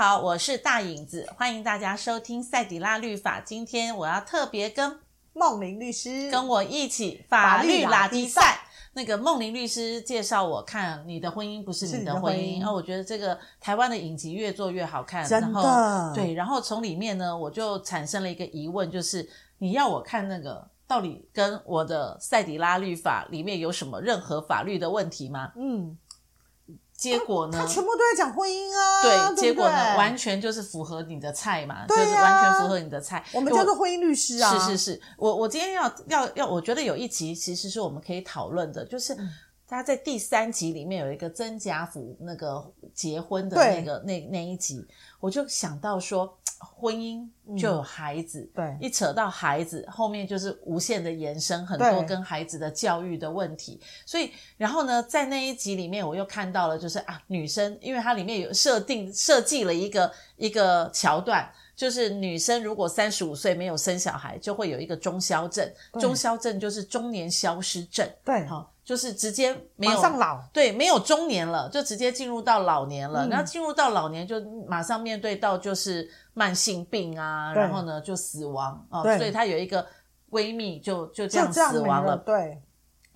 好，我是大影子，欢迎大家收听赛底拉律法。今天我要特别跟梦玲律师跟我一起法律拉迪赛。那个梦玲律师介绍我看你的婚姻不是你的婚姻，然后我觉得这个台湾的影集越做越好看，然后对，然后从里面呢，我就产生了一个疑问，就是你要我看那个到底跟我的赛迪拉律法里面有什么任何法律的问题吗？嗯。结果呢？他全部都在讲婚姻啊。对，对，结果呢，完全就是符合你的菜嘛，就是完全符合你的菜。我们叫做婚姻律师啊。是是是，我我今天要要要，我觉得有一集其实是我们可以讨论的，就是他在第三集里面有一个曾家福那个结婚的那个那那一集，我就想到说。婚姻就有孩子，嗯、对，一扯到孩子，后面就是无限的延伸，很多跟孩子的教育的问题。所以，然后呢，在那一集里面，我又看到了，就是啊，女生，因为它里面有设定设计了一个一个桥段，就是女生如果三十五岁没有生小孩，就会有一个中消症，中消症就是中年消失症，对，好。就是直接没有马上老，对，没有中年了，就直接进入到老年了。然后进入到老年，就马上面对到就是慢性病啊，然后呢就死亡哦。所以她有一个闺蜜就就这样死亡了，对，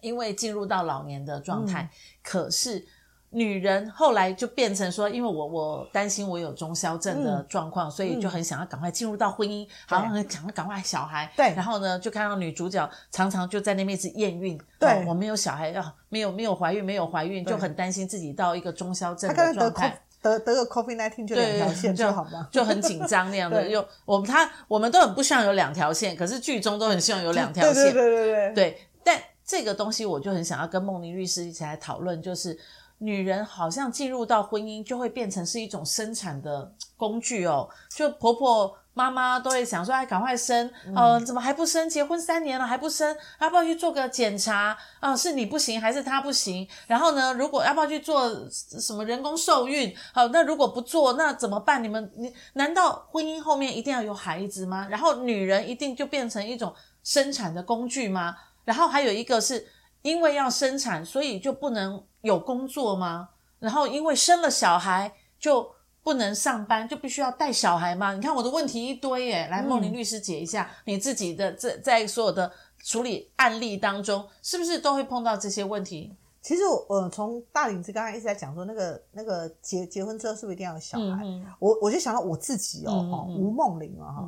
因为进入到老年的状态。可是。女人后来就变成说，因为我我担心我有中消症的状况，嗯、所以就很想要赶快进入到婚姻，好像很想要赶快小孩。对，然后呢，就看到女主角常常就在那边一直验孕。对、哦，我没有小孩啊，没有没有怀孕，没有怀孕，就很担心自己到一个中消症的状态。得得个 COVID-19 就两条线就好吗？就很紧张那样的。又我们他我们都很不希望有两条线，可是剧中都很希望有两条线。对对对对对。对，但这个东西我就很想要跟梦玲律师一起来讨论，就是。女人好像进入到婚姻就会变成是一种生产的 工具哦，就婆婆妈妈都会想说，哎，赶快生，呃，怎么还不生？结婚三年了还不生，要不要去做个检查？啊，是你不行还是他不行？然后呢，如果要不要去做什么人工受孕？好，那如果不做，那怎么办？你们，你难道婚姻后面一定要有孩子吗？然后女人一定就变成一种生产的工具吗？然后还有一个是因为要生产，所以就不能。有工作吗？然后因为生了小孩就不能上班，就必须要带小孩吗？你看我的问题一堆耶，来梦玲律师解一下，嗯、你自己的在在所有的处理案例当中，是不是都会碰到这些问题？其实我呃从大领子刚才一直在讲说，那个那个结结婚之后是不是一定要有小孩？嗯、我我就想到我自己哦，吴梦玲啊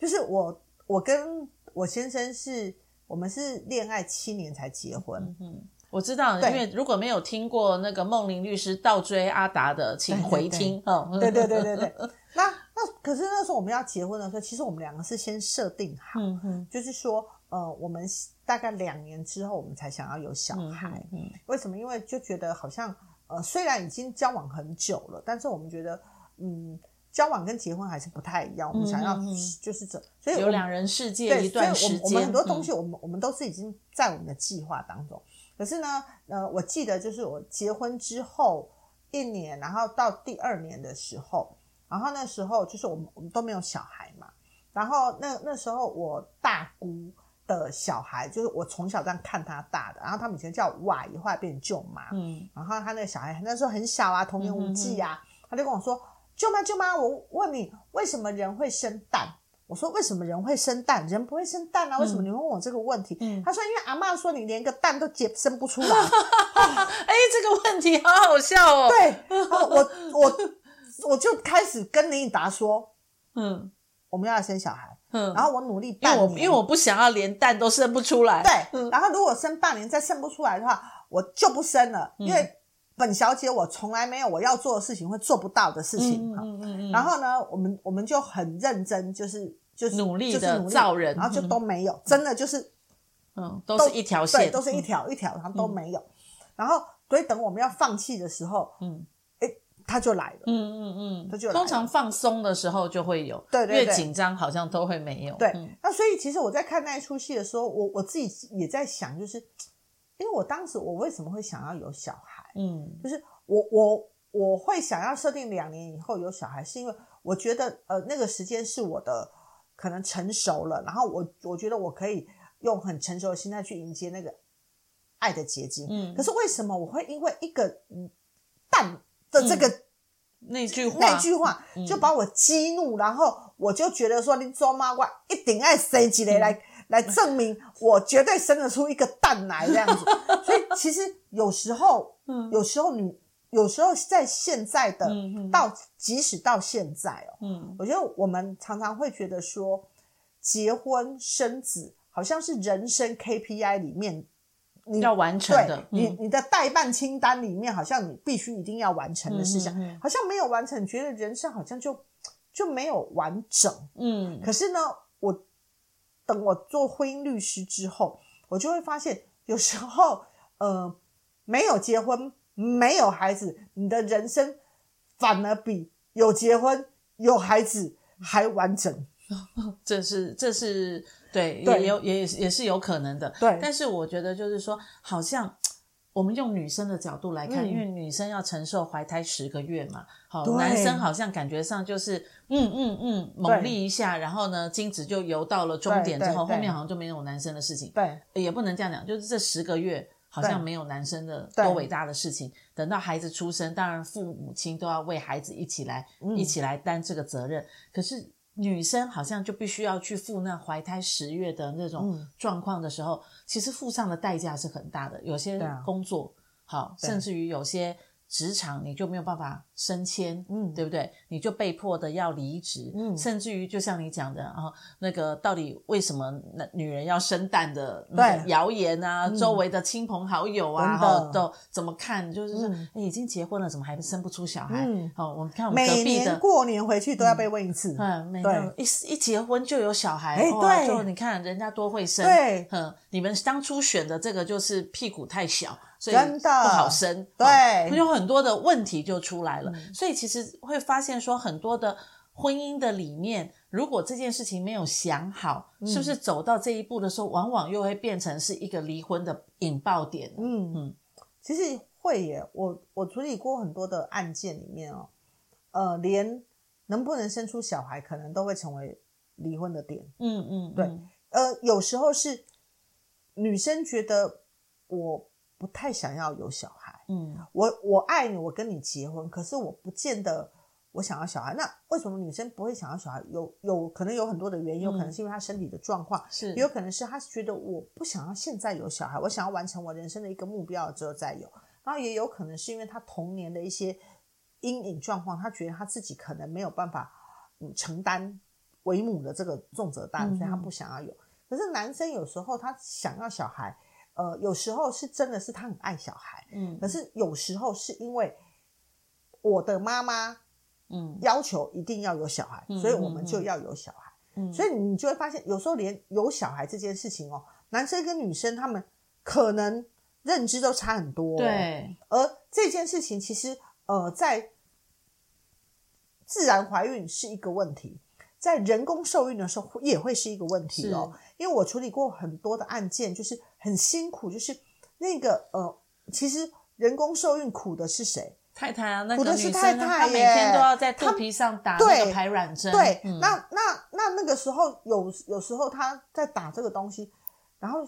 就是我我跟我先生是我们是恋爱七年才结婚。嗯嗯我知道，因为如果没有听过那个梦玲律师倒追阿达的，请回听。对对对对对。那那可是那时候我们要结婚的时候，其实我们两个是先设定好，嗯就是说，呃，我们大概两年之后我们才想要有小孩。为什么？因为就觉得好像，呃，虽然已经交往很久了，但是我们觉得，嗯，交往跟结婚还是不太一样。我们想要就是这，所以有两人世界一段时间。我们很多东西，我们我们都是已经在我们的计划当中。可是呢，呃，我记得就是我结婚之后一年，然后到第二年的时候，然后那时候就是我们我们都没有小孩嘛，然后那那时候我大姑的小孩，就是我从小这样看他大的，然后他们以前叫我外姨，后来变成舅妈，嗯，然后他那个小孩那时候很小啊，童言无忌啊，嗯、哼哼他就跟我说：“舅妈舅妈，我问你，为什么人会生蛋？”我说，为什么人会生蛋？人不会生蛋啊？为什么你会问我这个问题？嗯、他说，因为阿妈说你连个蛋都结生不出来。哎，这个问题好好笑哦。对，我我我就开始跟林以达说，嗯，我们要生小孩，嗯，然后我努力半年，因为我因为我不想要连蛋都生不出来。对，然后如果生半年再生不出来的话，我就不生了，嗯、因为本小姐我从来没有我要做的事情会做不到的事情。嗯嗯嗯，嗯。然后呢，我们我们就很认真，就是就是努力的造人，然后就都没有，嗯、真的就是，嗯，都是一条线，对，都是一条一条，然后都没有。嗯、然后所以等我们要放弃的时候，嗯，哎，他就来了，嗯嗯嗯，他就来了。通常放松的时候就会有，对对对，越紧张好像都会没有。对，嗯、那所以其实我在看那一出戏的时候，我我自己也在想，就是因为我当时我为什么会想要有小孩？嗯，就是我我我会想要设定两年以后有小孩，是因为我觉得呃那个时间是我的可能成熟了，然后我我觉得我可以用很成熟的心态去迎接那个爱的结晶。嗯，可是为什么我会因为一个蛋的这个那句话，那句话就把我激怒，嗯、然后我就觉得说，你做妈我一定爱生几个来、嗯、来证明我绝对生得出一个蛋来这样子。所以其实有时候，嗯、有时候你有时候在现在的、嗯、到即使到现在哦，嗯，我觉得我们常常会觉得说，结婚生子好像是人生 KPI 里面。你要完成的，对你你的代办清单里面，好像你必须一定要完成的事项，嗯、好像没有完成，你觉得人生好像就就没有完整。嗯，可是呢，我等我做婚姻律师之后，我就会发现，有时候呃，没有结婚，没有孩子，你的人生反而比有结婚有孩子还完整。这是这是。对，对也有也也是有可能的。对，但是我觉得就是说，好像 我们用女生的角度来看，嗯、因为女生要承受怀胎十个月嘛，好，男生好像感觉上就是嗯嗯嗯猛力一下，然后呢，精子就游到了终点之后，后面好像就没有男生的事情。对，也不能这样讲，就是这十个月好像没有男生的多伟大的事情。等到孩子出生，当然父母亲都要为孩子一起来、嗯、一起来担这个责任。可是。女生好像就必须要去负那怀胎十月的那种状况的时候，嗯、其实付上的代价是很大的。有些工作、啊、好，甚至于有些。职场你就没有办法升迁，嗯，对不对？你就被迫的要离职，嗯，甚至于就像你讲的啊，那个到底为什么那女人要生蛋的那个谣言啊，周围的亲朋好友啊，哈，都怎么看？就是说，已经结婚了，怎么还生不出小孩？嗯，好，我们看我们隔壁的，每年过年回去都要被问一次，嗯，每年一一结婚就有小孩，哎，对，就你看人家多会生，对，嗯，你们当初选的这个就是屁股太小。所以不好生，对，有很多的问题就出来了。嗯、所以其实会发现说，很多的婚姻的理念，如果这件事情没有想好，嗯、是不是走到这一步的时候，往往又会变成是一个离婚的引爆点？嗯嗯，其实会耶。我我处理过很多的案件里面哦，呃，连能不能生出小孩，可能都会成为离婚的点。嗯嗯，对，呃，有时候是女生觉得我。不太想要有小孩，嗯，我我爱你，我跟你结婚，可是我不见得我想要小孩。那为什么女生不会想要小孩？有有可能有很多的原因，有可能是因为她身体的状况，是，也有可能是她觉得我不想要现在有小孩，我想要完成我人生的一个目标之后再有。然后也有可能是因为她童年的一些阴影状况，她觉得她自己可能没有办法嗯承担为母的这个重责大任，所以她不想要有。嗯、可是男生有时候他想要小孩。呃，有时候是真的是他很爱小孩，嗯，可是有时候是因为我的妈妈，嗯，要求一定要有小孩，嗯、所以我们就要有小孩，嗯，所以你就会发现，有时候连有小孩这件事情哦，男生跟女生他们可能认知都差很多，对，而这件事情其实呃，在自然怀孕是一个问题。在人工受孕的时候也会是一个问题哦，因为我处理过很多的案件，就是很辛苦，就是那个呃，其实人工受孕苦的是谁？太太啊，那个女生，苦的是太太，她每天都要在肚皮上打那个排卵针。对，嗯、那那那那个时候有有时候她在打这个东西，然后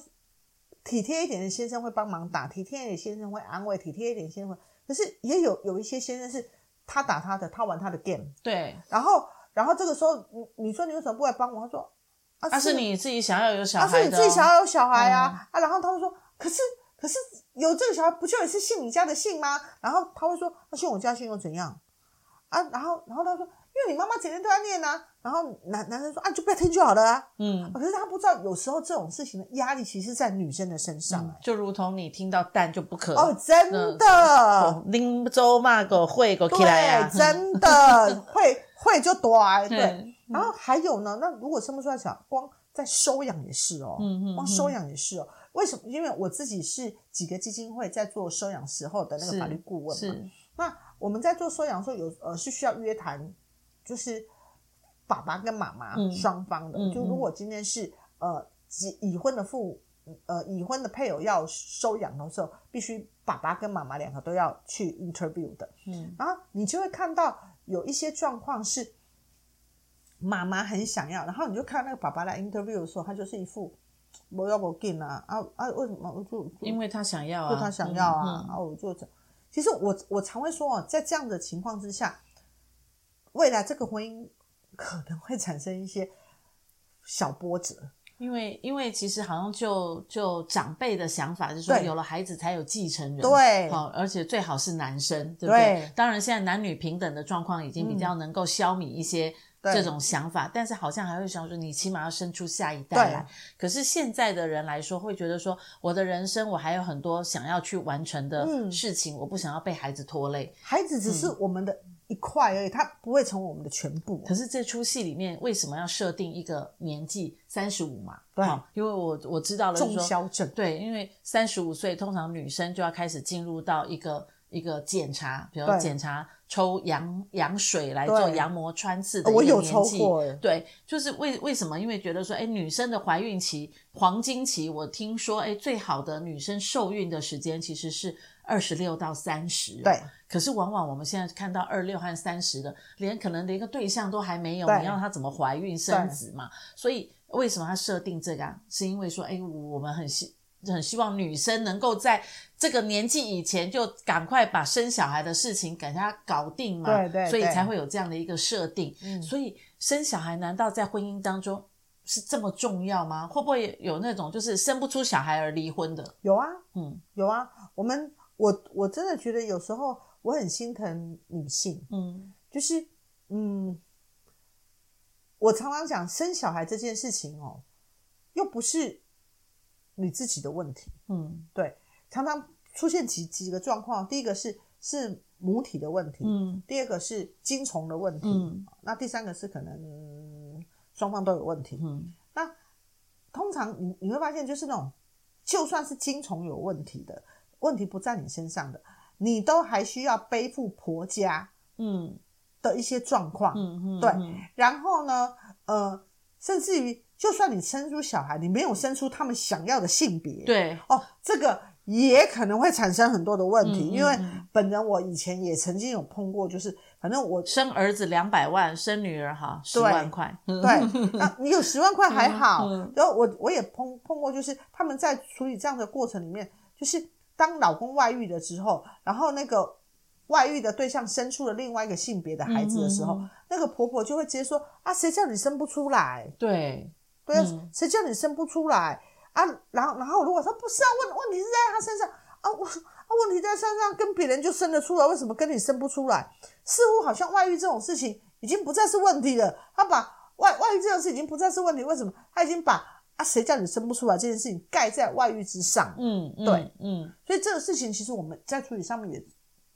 体贴一点的先生会帮忙打，体贴一点的先生会安慰，体贴一点先生会，可是也有有一些先生是他打他的，他玩他的 game，对，然后。然后这个时候，你你说你为什么不来帮我？他说，啊，是，是你自己想要有小孩啊，是你自己想要有小孩啊，嗯、啊。然后他会说，可是可是有这个小孩，不就也是姓你家的姓吗？然后他会说，那，啊，姓我家姓又怎样？啊，然后然后他说，因为你妈妈整天都在念啊。然后男男生说，啊，就不要听就好了啊。嗯，啊，可是他不知道，有时候这种事情的压力其实在女生的身上，嗯，就如同你听到蛋就不可哦，真的，拎走嘛个会个起来呀，真的 会。会就多，对，嗯、然后还有呢，那如果生不出来小，光在收养也是哦，嗯嗯，光收养也是哦。为什么？因为我自己是几个基金会在做收养时候的那个法律顾问嘛。那我们在做收养的时候有呃是需要约谈，就是爸爸跟妈妈双方的。嗯、就如果今天是呃已婚的父呃已婚的配偶要收养的时候，必须爸爸跟妈妈两个都要去 interview 的。嗯。然后你就会看到。有一些状况是妈妈很想要，然后你就看那个爸爸来 interview 的时候，他就是一副我要我给啊啊啊！为什么我就，因为他想要啊，就他想要啊，然后、嗯嗯、我就其实我我常会说哦，在这样的情况之下，未来这个婚姻可能会产生一些小波折。因为，因为其实好像就就长辈的想法就是说，有了孩子才有继承人，对，好，而且最好是男生，对不对？对，当然，现在男女平等的状况已经比较能够消弭一些这种想法，嗯、但是好像还会想说，你起码要生出下一代来。可是现在的人来说，会觉得说，我的人生我还有很多想要去完成的事情，嗯、我不想要被孩子拖累。孩子只是我们的。嗯一块而已，它不会成为我们的全部。可是这出戏里面为什么要设定一个年纪三十五嘛？对，因为我我知道了，重消症。对，因为三十五岁通常女生就要开始进入到一个一个检查，比如检查抽羊羊水来做羊膜穿刺的一个年纪。我有抽过。对，就是为为什么？因为觉得说，哎，女生的怀孕期黄金期，我听说，哎，最好的女生受孕的时间其实是。二十六到三十，对。可是往往我们现在看到二六和三十的，连可能连个对象都还没有，你要他怎么怀孕生子嘛？所以为什么他设定这个啊？是因为说，哎，我们很希很希望女生能够在这个年纪以前就赶快把生小孩的事情给她搞定嘛？对对，对。所以才会有这样的一个设定。嗯。所以生小孩难道在婚姻当中是这么重要吗？会不会有那种就是生不出小孩而离婚的？有啊，嗯，有啊，我们。我我真的觉得有时候我很心疼女性，嗯，就是嗯，我常常讲生小孩这件事情哦，又不是你自己的问题，嗯，对，常常出现几几个状况，第一个是是母体的问题，嗯，第二个是精虫的问题，嗯，那第三个是可能双方都有问题，嗯，那通常你你会发现就是那种就算是精虫有问题的。问题不在你身上的，你都还需要背负婆家嗯。的一些状况，嗯嗯，对，然后呢，呃，甚至于就算你生出小孩，你没有生出他们想要的性别，对，哦，这个也可能会产生很多的问题，因为本人我以前也曾经有碰过，就是反正我生儿子两百万，生女儿哈十万块，对，那你有十万块还好，嗯嗯，然后我我也碰碰过，就是他们在处理这样的过程里面，就是。当老公外遇了之后，然后那个外遇的对象生出了另外一个性别的孩子的时候，嗯、那个婆婆就会直接说：“啊，谁叫你生不出来？对，对啊，嗯、谁叫你生不出来啊？”然后，然后如果说不是啊，问问题是在他身上啊，我啊，问题在身上，跟别人就生得出来，为什么跟你生不出来？似乎好像外遇这种事情已经不再是问题了。他把外外遇这种事已经不再是问题，为什么？他已经把。啊，谁叫你生不出来这件事情盖在外遇之上？嗯，对，嗯，所以这个事情其实我们在处理上面也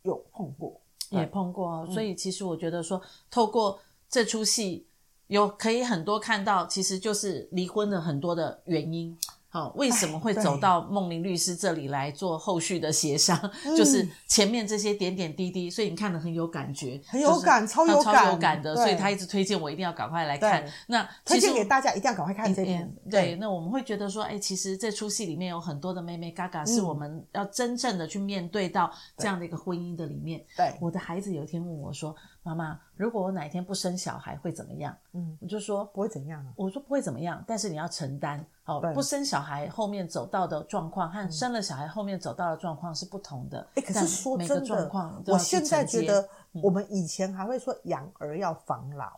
有碰过，也碰过。哦，所以其实我觉得说，透过这出戏，有可以很多看到，其实就是离婚的很多的原因。好，为什么会走到梦玲律师这里来做后续的协商？就是前面这些点点滴滴，所以你看的很有感觉，很有感，超有感，超有感的，所以他一直推荐我一定要赶快来看。那推荐给大家一定要赶快看这边。对，那我们会觉得说，哎，其实这出戏里面有很多的妹妹嘎嘎，是我们要真正的去面对到这样的一个婚姻的里面。对，我的孩子有一天问我说：“妈妈，如果我哪一天不生小孩会怎么样？”嗯，我就说不会怎样啊。我说不会怎么样，但是你要承担。哦，不生小孩后面走到的状况和生了小孩后面走到的状况是不同的。哎，可是说真的，我现在觉得我们以前还会说养儿要防老，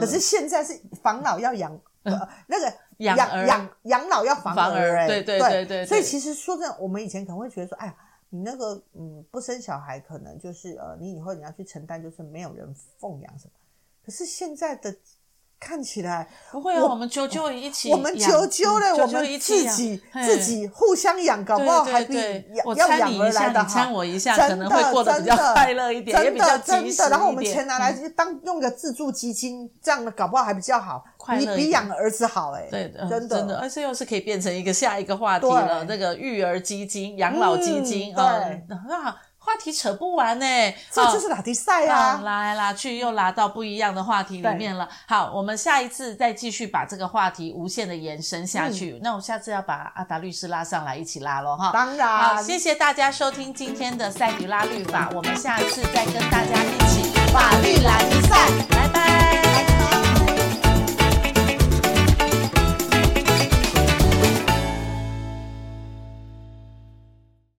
可是现在是防老要养，呃，那个养养养老要防儿。哎，对对对对。所以其实说真的，我们以前可能会觉得说，哎呀，你那个嗯不生小孩，可能就是呃你以后你要去承担，就是没有人奉养什么。可是现在的。看起来不会啊，我们啾啾一起，我们啾啾嘞，我们自己自己互相养，搞不好还比要养而来的好。掺我一下，可能会过得比较快乐一点，也比较及时。然后我们钱拿来就当用个自助基金，这样的搞不好还比较好，比比养儿子好哎。对的，真的真的，而且又是可以变成一个下一个话题了，那个育儿基金、养老基金，对，那。话题扯不完呢，这就是拉迪赛啊，拉来拉去又拉到不一样的话题里面了。好，我们下一次再继续把这个话题无限的延伸下去。嗯、那我下次要把阿达律师拉上来一起拉喽，哈。当然，好，谢谢大家收听今天的赛迪拉律法，我们下次再跟大家一起法律拉迪赛。